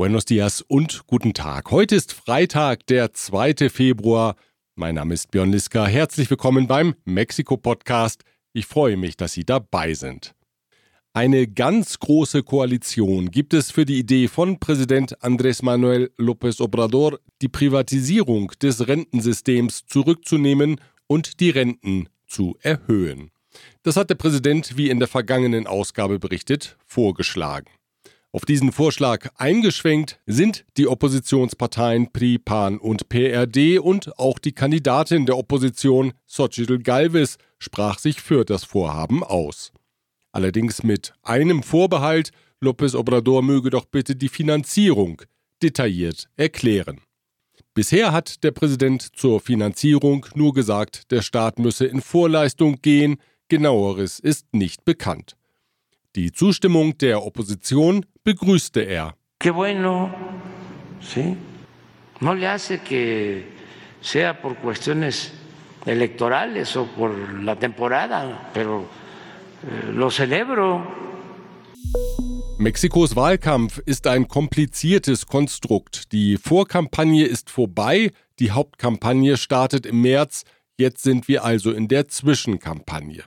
Buenos dias und guten Tag. Heute ist Freitag, der 2. Februar. Mein Name ist Björn Liska. Herzlich willkommen beim Mexiko-Podcast. Ich freue mich, dass Sie dabei sind. Eine ganz große Koalition gibt es für die Idee von Präsident Andrés Manuel López Obrador, die Privatisierung des Rentensystems zurückzunehmen und die Renten zu erhöhen. Das hat der Präsident, wie in der vergangenen Ausgabe berichtet, vorgeschlagen. Auf diesen Vorschlag eingeschwenkt sind die Oppositionsparteien PRI, PAN und PRD und auch die Kandidatin der Opposition, Xochitl Galvez, sprach sich für das Vorhaben aus. Allerdings mit einem Vorbehalt, López Obrador möge doch bitte die Finanzierung detailliert erklären. Bisher hat der Präsident zur Finanzierung nur gesagt, der Staat müsse in Vorleistung gehen, genaueres ist nicht bekannt. Die Zustimmung der Opposition begrüßte er. Qué bueno, sí. No le hace que sea por cuestiones electorales o por la temporada, pero eh, lo celebro. Mexikos Wahlkampf ist ein kompliziertes Konstrukt. Die Vorkampagne ist vorbei, die Hauptkampagne startet im März, jetzt sind wir also in der Zwischenkampagne.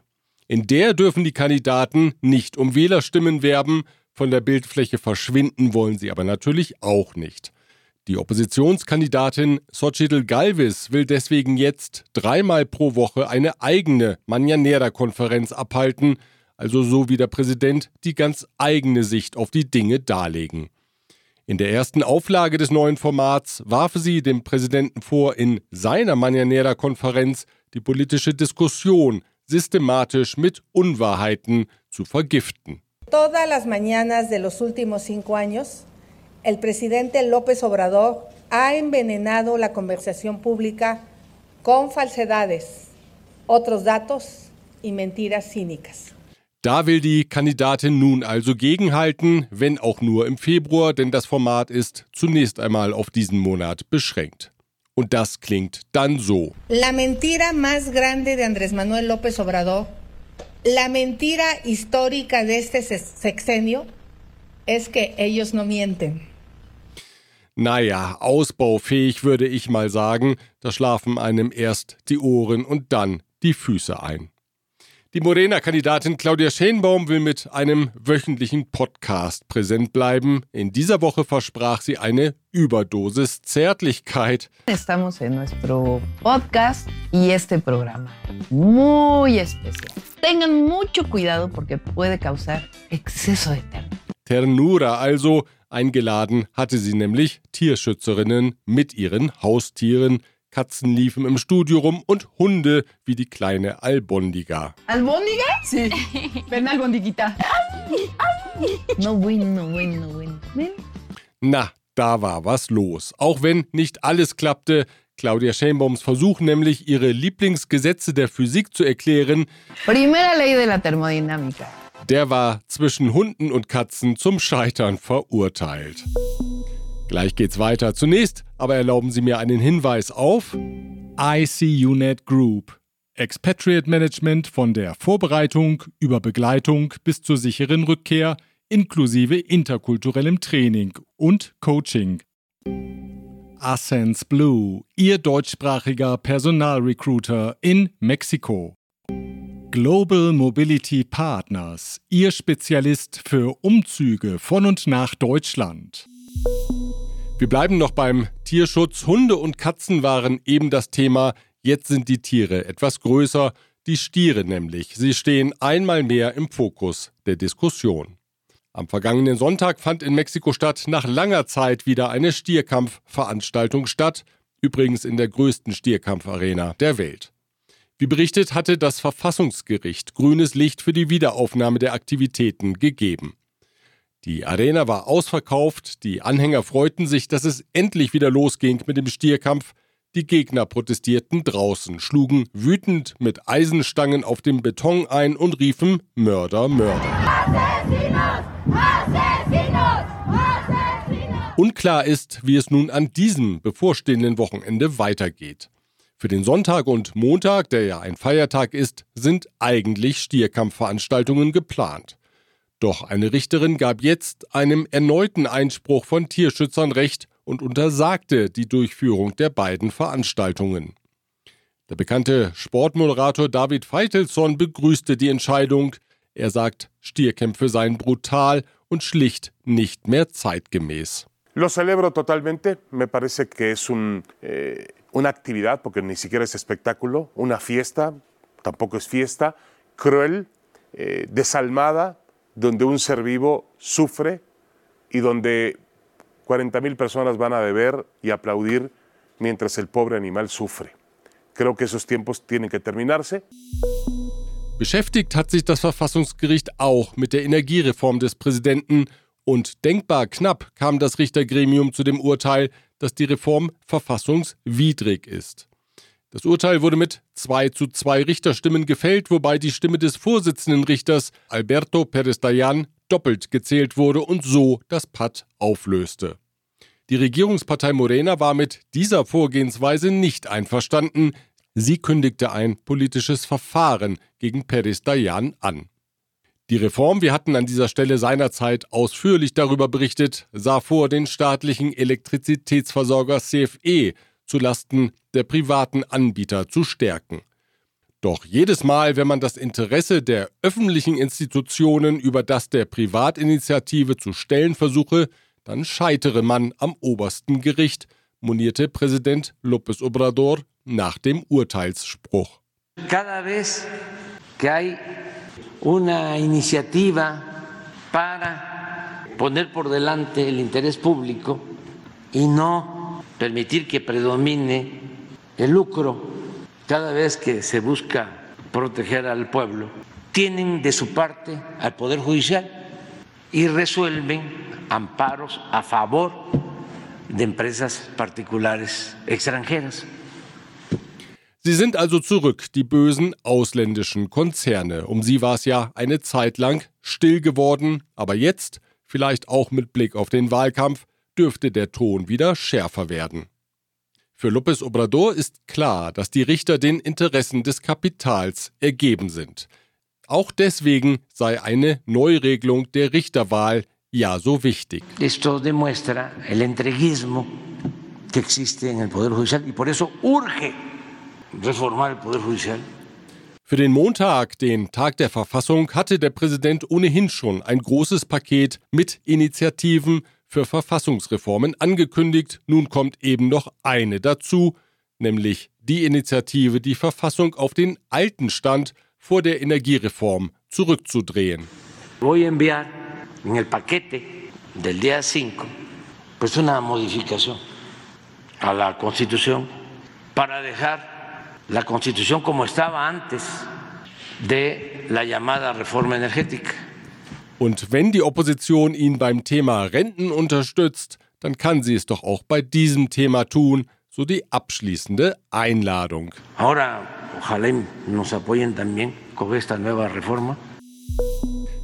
In der dürfen die Kandidaten nicht um Wählerstimmen werben, von der Bildfläche verschwinden wollen sie aber natürlich auch nicht. Die Oppositionskandidatin Xochitl Galvez will deswegen jetzt dreimal pro Woche eine eigene Mañanera-Konferenz abhalten, also so wie der Präsident die ganz eigene Sicht auf die Dinge darlegen. In der ersten Auflage des neuen Formats warf sie dem Präsidenten vor, in seiner Mañanera-Konferenz die politische Diskussion systematisch mit Unwahrheiten zu vergiften. Todas las mañanas de los últimos cinco años, el presidente López Obrador ha envenenado la conversación pública con falsedades, otros datos y mentiras cínicas. Da will die Kandidatin nun also gegenhalten, wenn auch nur im Februar, denn das Format ist zunächst einmal auf diesen Monat beschränkt. Und das klingt dann so. La mentira más grande de Andrés Manuel López Obrador, la mentira histórica de este sexenio, es que ellos no mienten. Naja, ausbaufähig würde ich mal sagen, da schlafen einem erst die Ohren und dann die Füße ein. Die Morena-Kandidatin Claudia Schenbaum will mit einem wöchentlichen Podcast präsent bleiben. In dieser Woche versprach sie eine Überdosis Zärtlichkeit. Estamos en nuestro podcast y este programa muy especial. Tengan mucho cuidado porque puede causar exceso de ternura. Ternura also. Eingeladen hatte sie nämlich Tierschützerinnen mit ihren Haustieren. Katzen liefen im Studio rum und Hunde wie die kleine Albondiga. ¿Albóndiga? Sí. Ven, albondiguita. No bueno, no bueno, no bueno. Ven. Na, da war was los. Auch wenn nicht alles klappte, Claudia Schenbaums Versuch nämlich, ihre Lieblingsgesetze der Physik zu erklären, Primera ley de la termodinámica. der war zwischen Hunden und Katzen zum Scheitern verurteilt. Gleich geht's weiter. Zunächst aber erlauben Sie mir einen Hinweis auf ICUNET Group. Expatriate Management von der Vorbereitung über Begleitung bis zur sicheren Rückkehr inklusive interkulturellem Training und Coaching. Ascens Blue, Ihr deutschsprachiger Personalrecruiter in Mexiko. Global Mobility Partners, Ihr Spezialist für Umzüge von und nach Deutschland. Wir bleiben noch beim Tierschutz. Hunde und Katzen waren eben das Thema. Jetzt sind die Tiere etwas größer, die Stiere nämlich. Sie stehen einmal mehr im Fokus der Diskussion. Am vergangenen Sonntag fand in Mexiko-Stadt nach langer Zeit wieder eine Stierkampfveranstaltung statt, übrigens in der größten Stierkampfarena der Welt. Wie berichtet, hatte das Verfassungsgericht grünes Licht für die Wiederaufnahme der Aktivitäten gegeben. Die Arena war ausverkauft, die Anhänger freuten sich, dass es endlich wieder losging mit dem Stierkampf, die Gegner protestierten draußen, schlugen wütend mit Eisenstangen auf dem Beton ein und riefen Mörder, Mörder. Unklar ist, wie es nun an diesem bevorstehenden Wochenende weitergeht. Für den Sonntag und Montag, der ja ein Feiertag ist, sind eigentlich Stierkampfveranstaltungen geplant. Doch eine Richterin gab jetzt einem erneuten Einspruch von Tierschützern Recht und untersagte die Durchführung der beiden Veranstaltungen. Der bekannte Sportmoderator David Feitelson begrüßte die Entscheidung. Er sagt, Stierkämpfe seien brutal und schlicht nicht mehr zeitgemäß. Lo celebro totalmente. Me parece que es un, eh, una actividad, porque ni siquiera es espectáculo, una fiesta, tampoco es fiesta, cruel, eh, desalmada, donde un ser vivo sufre y donde 40.000 personas van a beber y aplaudir mientras el pobre animal sufre. Creo que esos tiempos tienen que terminarse. Beschäftigt hat sich das Verfassungsgericht auch mit der Energiereform des Präsidenten und denkbar knapp kam das Richtergremium zu dem Urteil, dass die Reform verfassungswidrig ist. Das Urteil wurde mit 2 zu 2 Richterstimmen gefällt, wobei die Stimme des Vorsitzenden Richters Alberto Perez Dayan doppelt gezählt wurde und so das Patt auflöste. Die Regierungspartei Morena war mit dieser Vorgehensweise nicht einverstanden. Sie kündigte ein politisches Verfahren gegen Perez Dayan an. Die Reform, wir hatten an dieser Stelle seinerzeit ausführlich darüber berichtet, sah vor, den staatlichen Elektrizitätsversorger CFE zulasten der privaten Anbieter zu stärken. Doch jedes Mal, wenn man das Interesse der öffentlichen Institutionen über das der Privatinitiative zu stellen versuche, dann scheitere man am obersten Gericht, monierte Präsident López Obrador nach dem Urteilsspruch. Cada vez que hay una iniciativa para poner por delante el interés público y no permitir que predomine el lucro cada vez que se busca proteger al pueblo, tienen de su parte al Poder Judicial y resuelven amparos a favor de empresas particulares extranjeras. Sie sind also zurück, die bösen ausländischen Konzerne. Um sie war es ja eine Zeit lang still geworden, aber jetzt, vielleicht auch mit Blick auf den Wahlkampf, dürfte der Ton wieder schärfer werden. Für López Obrador ist klar, dass die Richter den Interessen des Kapitals ergeben sind. Auch deswegen sei eine Neuregelung der Richterwahl ja so wichtig. Esto demuestra el entreguismo que existe en el Poder Judicial y por eso urge reformar el Poder Judicial. Für den Montag, den Tag der Verfassung, hatte der Präsident ohnehin schon ein großes Paket mit Initiativen für Verfassungsreformen angekündigt. Nun kommt eben noch eine dazu, nämlich die Initiative, die Verfassung auf den alten Stand vor der Energiereform zurückzudrehen. Voy a enviar en el paquete del día 5 pues una modificación a la Constitución para dejar la Constitución como estaba antes de la llamada reforma energética. Und wenn die Opposition ihn beim Thema Renten unterstützt, dann kann sie es doch auch bei diesem Thema tun, so die abschließende Einladung. Ahora, ojalá nos apoyen también con esta nueva reforma.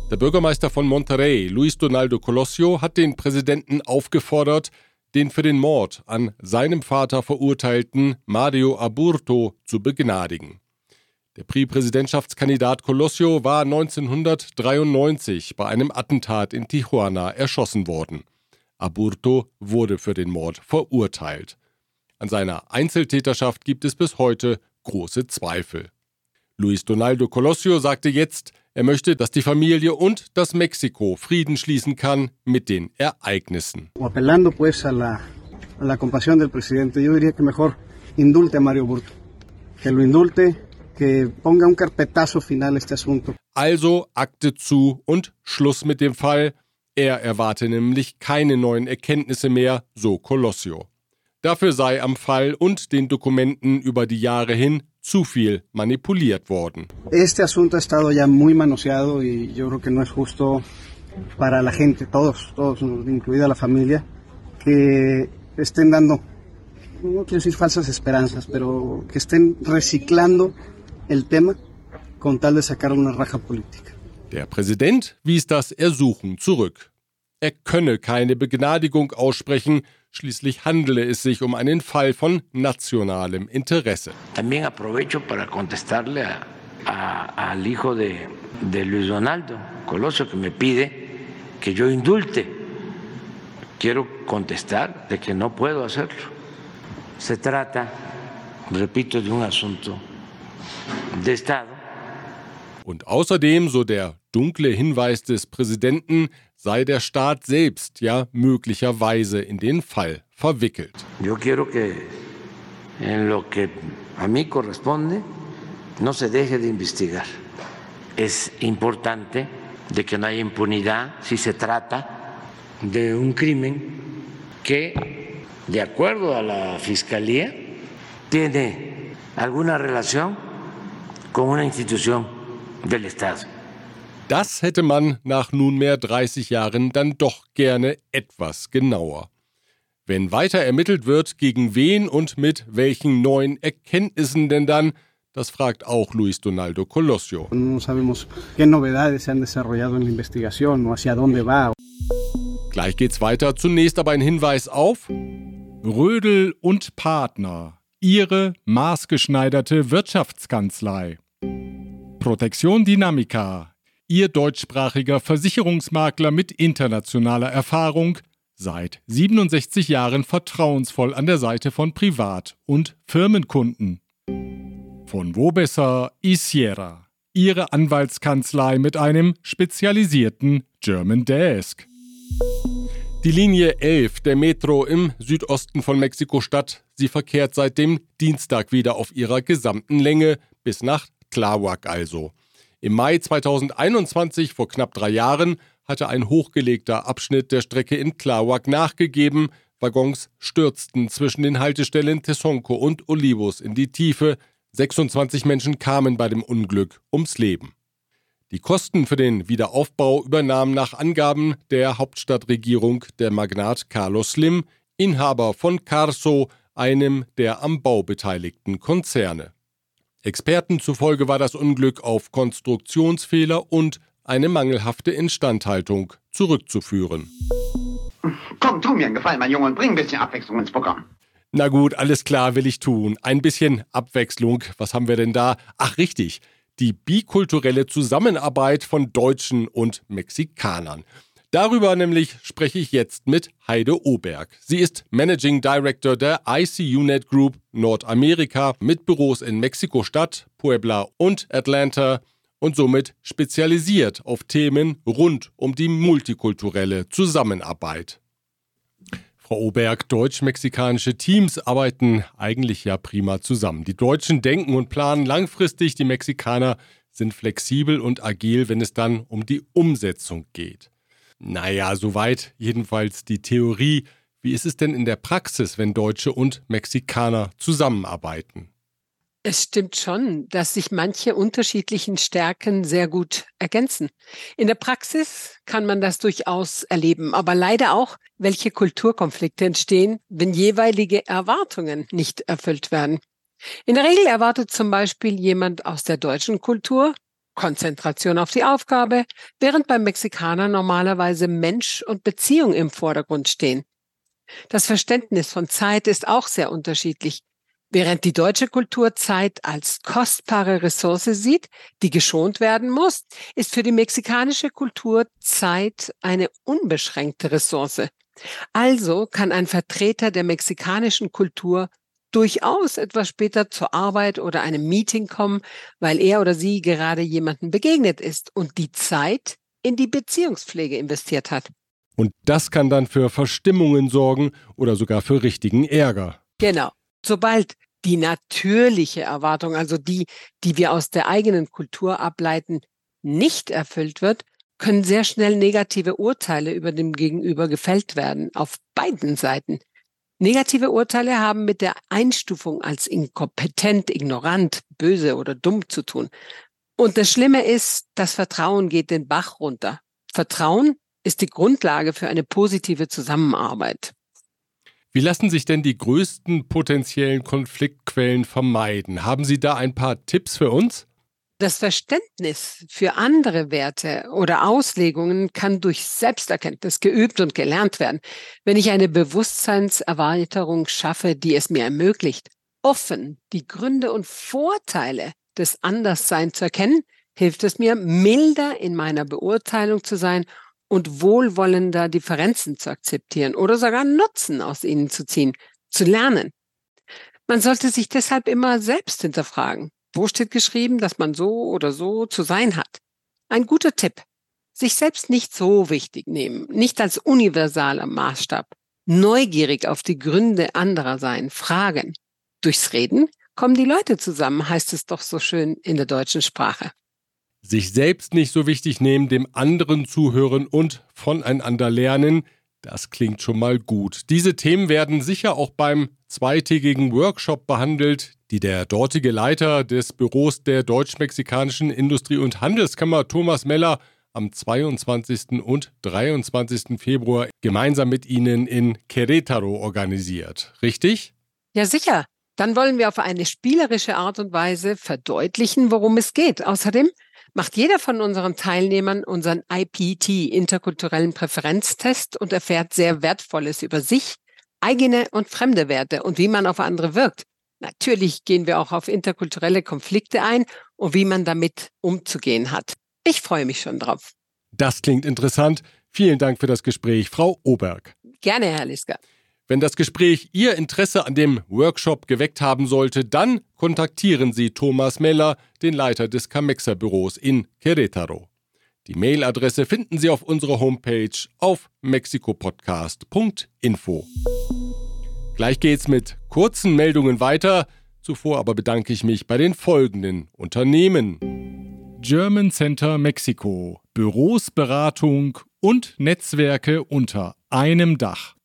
Der Bürgermeister von Monterrey, Luis Donaldo Colosio, hat den Präsidenten aufgefordert, den für den Mord an seinem Vater verurteilten Mario Aburto zu begnadigen. Der Pri-Präsidentschaftskandidat Colosio war 1993 bei einem Attentat in Tijuana erschossen worden. Aburto wurde für den Mord verurteilt. An seiner Einzeltäterschaft gibt es bis heute große Zweifel. Luis Donaldo Colosio sagte jetzt, er möchte, dass die Familie und das Mexiko Frieden schließen kann mit den Ereignissen. Appellando pues a la, a la compasión indulte Mario Burto, que lo indulte que ponga un carpetazo final este asunto. Also Akte zu und Schluss mit dem Fall. Er erwarte nämlich keine neuen Erkenntnisse mehr, so Colossio. Dafür sei am Fall und den Dokumenten über die Jahre hin zu viel manipuliert worden. Este asunto ha estado ya muy manoseado y yo creo que no es justo para la gente, todos, todos, incluida la familia, que estén dando, no quiero decir falsas esperanzas, pero que estén reciclando el tema con tal de sacar una raja política. Der Präsident wies das Ersuchen zurück. Er könne keine Begnadigung aussprechen, schließlich handele es sich um einen Fall von nationalem Interesse. También aprovecho para contestarle a a, al hijo de, de Luis Donaldo Colosio que me pide que yo indulte. Quiero contestar de que no puedo hacerlo. Se trata, repito, de un asunto de Estado. Und außerdem, so der dunkle Hinweis des Präsidenten, sei der Staat selbst ja möglicherweise in den Fall verwickelt. Yo quiero que en lo que a mí corresponde no se deje de investigar. Es importante de que no haya impunidad si se trata de un crimen que, de acuerdo a la Fiscalía, tiene alguna relación con una institución del Estado. Das hätte man nach nunmehr 30 Jahren dann doch gerne etwas genauer. Wenn weiter ermittelt wird, gegen wen und mit welchen neuen Erkenntnissen denn dann, das fragt auch Luis Donaldo Colosio. Gleich geht's weiter. Zunächst aber ein Hinweis auf Rödel und Partner. Ihre maßgeschneiderte Wirtschaftskanzlei. Protection Dynamica. Ihr deutschsprachiger Versicherungsmakler mit internationaler Erfahrung, seit 67 Jahren vertrauensvoll an der Seite von Privat- und Firmenkunden. Von wo besser Isiera, Ihre Anwaltskanzlei mit einem spezialisierten German Desk. Die Linie 11 der Metro im Südosten von Mexiko-Stadt, sie verkehrt seit dem Dienstag wieder auf ihrer gesamten Länge bis nach Tláhuac also. Im Mai 2021, vor knapp drei Jahren, hatte ein hochgelegter Abschnitt der Strecke in Tláhuac nachgegeben. Waggons stürzten zwischen den Haltestellen Tesonco und Olivos in die Tiefe. 26 Menschen kamen bei dem Unglück ums Leben. Die Kosten für den Wiederaufbau übernahm nach Angaben der Hauptstadtregierung der Magnat Carlos Slim, Inhaber von Carso, einem der am Bau beteiligten Konzerne. Experten zufolge war das Unglück auf Konstruktionsfehler und eine mangelhafte Instandhaltung zurückzuführen. Komm, tu mir einen Gefallen, mein Junge, und bring ein bisschen Abwechslung ins Programm. Na gut, alles klar, will ich tun. Ein bisschen Abwechslung. Was haben wir denn da? Ach richtig, die bikulturelle Zusammenarbeit von Deutschen und Mexikanern. Darüber nämlich spreche ich jetzt mit Heide Oberg. Sie ist Managing Director der ICUNet Group Nordamerika mit Büros in Mexiko-Stadt, Puebla und Atlanta und somit spezialisiert auf Themen rund um die multikulturelle Zusammenarbeit. Frau Oberg, deutsch-mexikanische Teams arbeiten eigentlich ja prima zusammen. Die Deutschen denken und planen langfristig, die Mexikaner sind flexibel und agil, wenn es dann um die Umsetzung geht. Naja, soweit jedenfalls die Theorie. Wie ist es denn in der Praxis, wenn Deutsche und Mexikaner zusammenarbeiten? Es stimmt schon, dass sich manche unterschiedlichen Stärken sehr gut ergänzen. In der Praxis kann man das durchaus erleben, aber leider auch, welche Kulturkonflikte entstehen, wenn jeweilige Erwartungen nicht erfüllt werden. In der Regel erwartet zum Beispiel jemand aus der deutschen Kultur Konzentration auf die Aufgabe, während beim Mexikaner normalerweise Mensch und Beziehung im Vordergrund stehen. Das Verständnis von Zeit ist auch sehr unterschiedlich. Während die deutsche Kultur Zeit als kostbare Ressource sieht, die geschont werden muss, ist für die mexikanische Kultur Zeit eine unbeschränkte Ressource. Also kann ein Vertreter der mexikanischen Kultur durchaus etwas später zur Arbeit oder einem Meeting kommen, weil er oder sie gerade jemanden begegnet ist und die Zeit in die Beziehungspflege investiert hat. Und das kann dann für Verstimmungen sorgen oder sogar für richtigen Ärger. Genau. Sobald die natürliche Erwartung, also die, die wir aus der eigenen Kultur ableiten, nicht erfüllt wird, können sehr schnell negative Urteile über dem Gegenüber gefällt werden, auf beiden Seiten. Negative Urteile haben mit der Einstufung als inkompetent, ignorant, böse oder dumm zu tun. Und das Schlimme ist, das Vertrauen geht den Bach runter. Vertrauen ist die Grundlage für eine positive Zusammenarbeit. Wie lassen sich denn die größten potenziellen Konfliktquellen vermeiden? Haben Sie da ein paar Tipps für uns? Das Verständnis für andere Werte oder Auslegungen kann durch Selbsterkenntnis geübt und gelernt werden. Wenn ich eine Bewusstseinserweiterung schaffe, die es mir ermöglicht, offen die Gründe und Vorteile des Andersseins zu erkennen, hilft es mir, milder in meiner Beurteilung zu sein und wohlwollender Differenzen zu akzeptieren oder sogar Nutzen aus ihnen zu ziehen, zu lernen. Man sollte sich deshalb immer selbst hinterfragen. Wo steht geschrieben, dass man so oder so zu sein hat? Ein guter Tipp. Sich selbst nicht so wichtig nehmen, nicht als universaler Maßstab. Neugierig auf die Gründe anderer sein, fragen. Durchs Reden kommen die Leute zusammen, heißt es doch so schön in der deutschen Sprache. Sich selbst nicht so wichtig nehmen, dem anderen zuhören und voneinander lernen, das klingt schon mal gut. Diese Themen werden sicher auch beim zweitägigen Workshop behandelt, die der dortige Leiter des Büros der Deutsch-Mexikanischen Industrie- und Handelskammer Thomas Meller am 22. und 23. Februar gemeinsam mit Ihnen in Querétaro organisiert. Richtig? Ja, sicher. Dann wollen wir auf eine spielerische Art und Weise verdeutlichen, worum es geht. Außerdem macht jeder von unseren Teilnehmern unseren IPT, interkulturellen Präferenztest, und erfährt sehr Wertvolles über sich, eigene und fremde Werte und wie man auf andere wirkt. Natürlich gehen wir auch auf interkulturelle Konflikte ein und wie man damit umzugehen hat. Ich freue mich schon drauf. Das klingt interessant. Vielen Dank für das Gespräch, Frau Oberg. Gerne, Herr Liska. Wenn das Gespräch Ihr Interesse an dem Workshop geweckt haben sollte, dann kontaktieren Sie Thomas Meller, den Leiter des Camexa Büros in Querétaro. Die Mailadresse finden Sie auf unserer Homepage auf mexikopodcast.info. Gleich geht's mit kurzen Meldungen weiter. Zuvor aber bedanke ich mich bei den folgenden Unternehmen. German Center Mexiko, Büros, Beratung und Netzwerke unter einem Dach.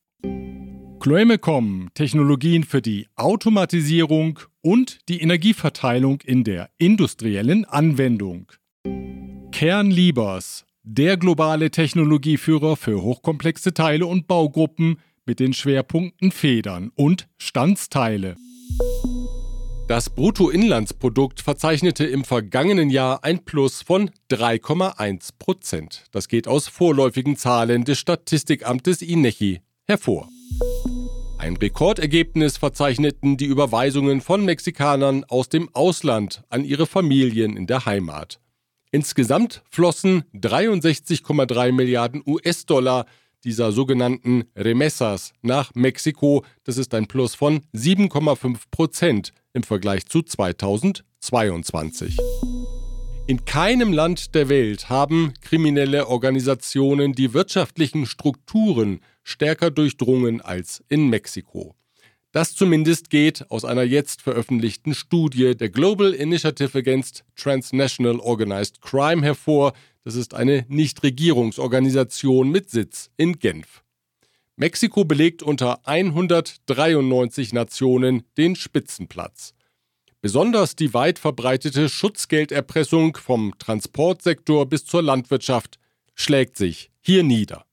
Chloemecom, Technologien für die Automatisierung und die Energieverteilung in der industriellen Anwendung. Kernliebers, der globale Technologieführer für hochkomplexe Teile und Baugruppen mit den Schwerpunkten Federn und Standsteile. Das Bruttoinlandsprodukt verzeichnete im vergangenen Jahr ein Plus von 3,1 Prozent. Das geht aus vorläufigen Zahlen des Statistikamtes INECI hervor. Ein Rekordergebnis verzeichneten die Überweisungen von Mexikanern aus dem Ausland an ihre Familien in der Heimat. Insgesamt flossen 63,3 Milliarden US-Dollar dieser sogenannten Remessas nach Mexiko. Das ist ein Plus von 7,5 Prozent im Vergleich zu 2022. In keinem Land der Welt haben kriminelle Organisationen die wirtschaftlichen Strukturen stärker durchdrungen als in Mexiko. Das zumindest geht aus einer jetzt veröffentlichten Studie der Global Initiative Against Transnational Organized Crime hervor. Das ist eine Nichtregierungsorganisation mit Sitz in Genf. Mexiko belegt unter 193 Nationen den Spitzenplatz. Besonders die weit verbreitete Schutzgelderpressung vom Transportsektor bis zur Landwirtschaft schlägt sich hier nieder.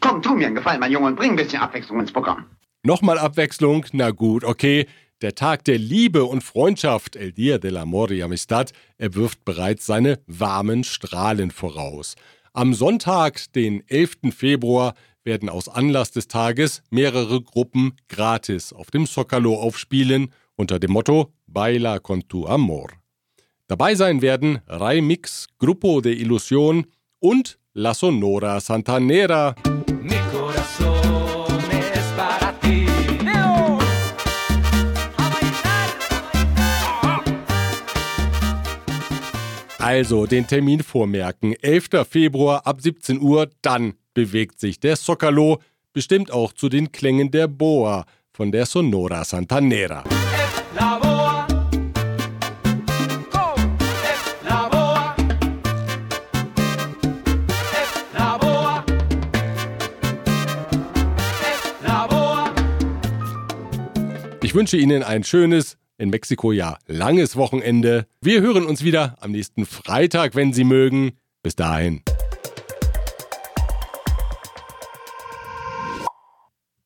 Komm, tu mir einen Gefallen, mein Junge, und bring ein bisschen Abwechslung ins Programm. Nochmal Abwechslung? Na gut, okay. Der Tag der Liebe und Freundschaft, El Dia del Amor y Amistad, erwirft bereits seine warmen Strahlen voraus. Am Sonntag, den 11. Februar, werden aus Anlass des Tages mehrere Gruppen gratis auf dem Zocalo aufspielen unter dem Motto Baila con tu amor. Dabei sein werden Raimix, Grupo de Ilusión und La Sonora Santanera. Also den Termin vormerken. 11. Februar ab 17 Uhr, dann bewegt sich der Zocalo, bestimmt auch zu den Klängen der Boa von der Sonora Santanera. Ich wünsche Ihnen ein schönes, in Mexiko ja langes Wochenende. Wir hören uns wieder am nächsten Freitag, wenn Sie mögen. Bis dahin.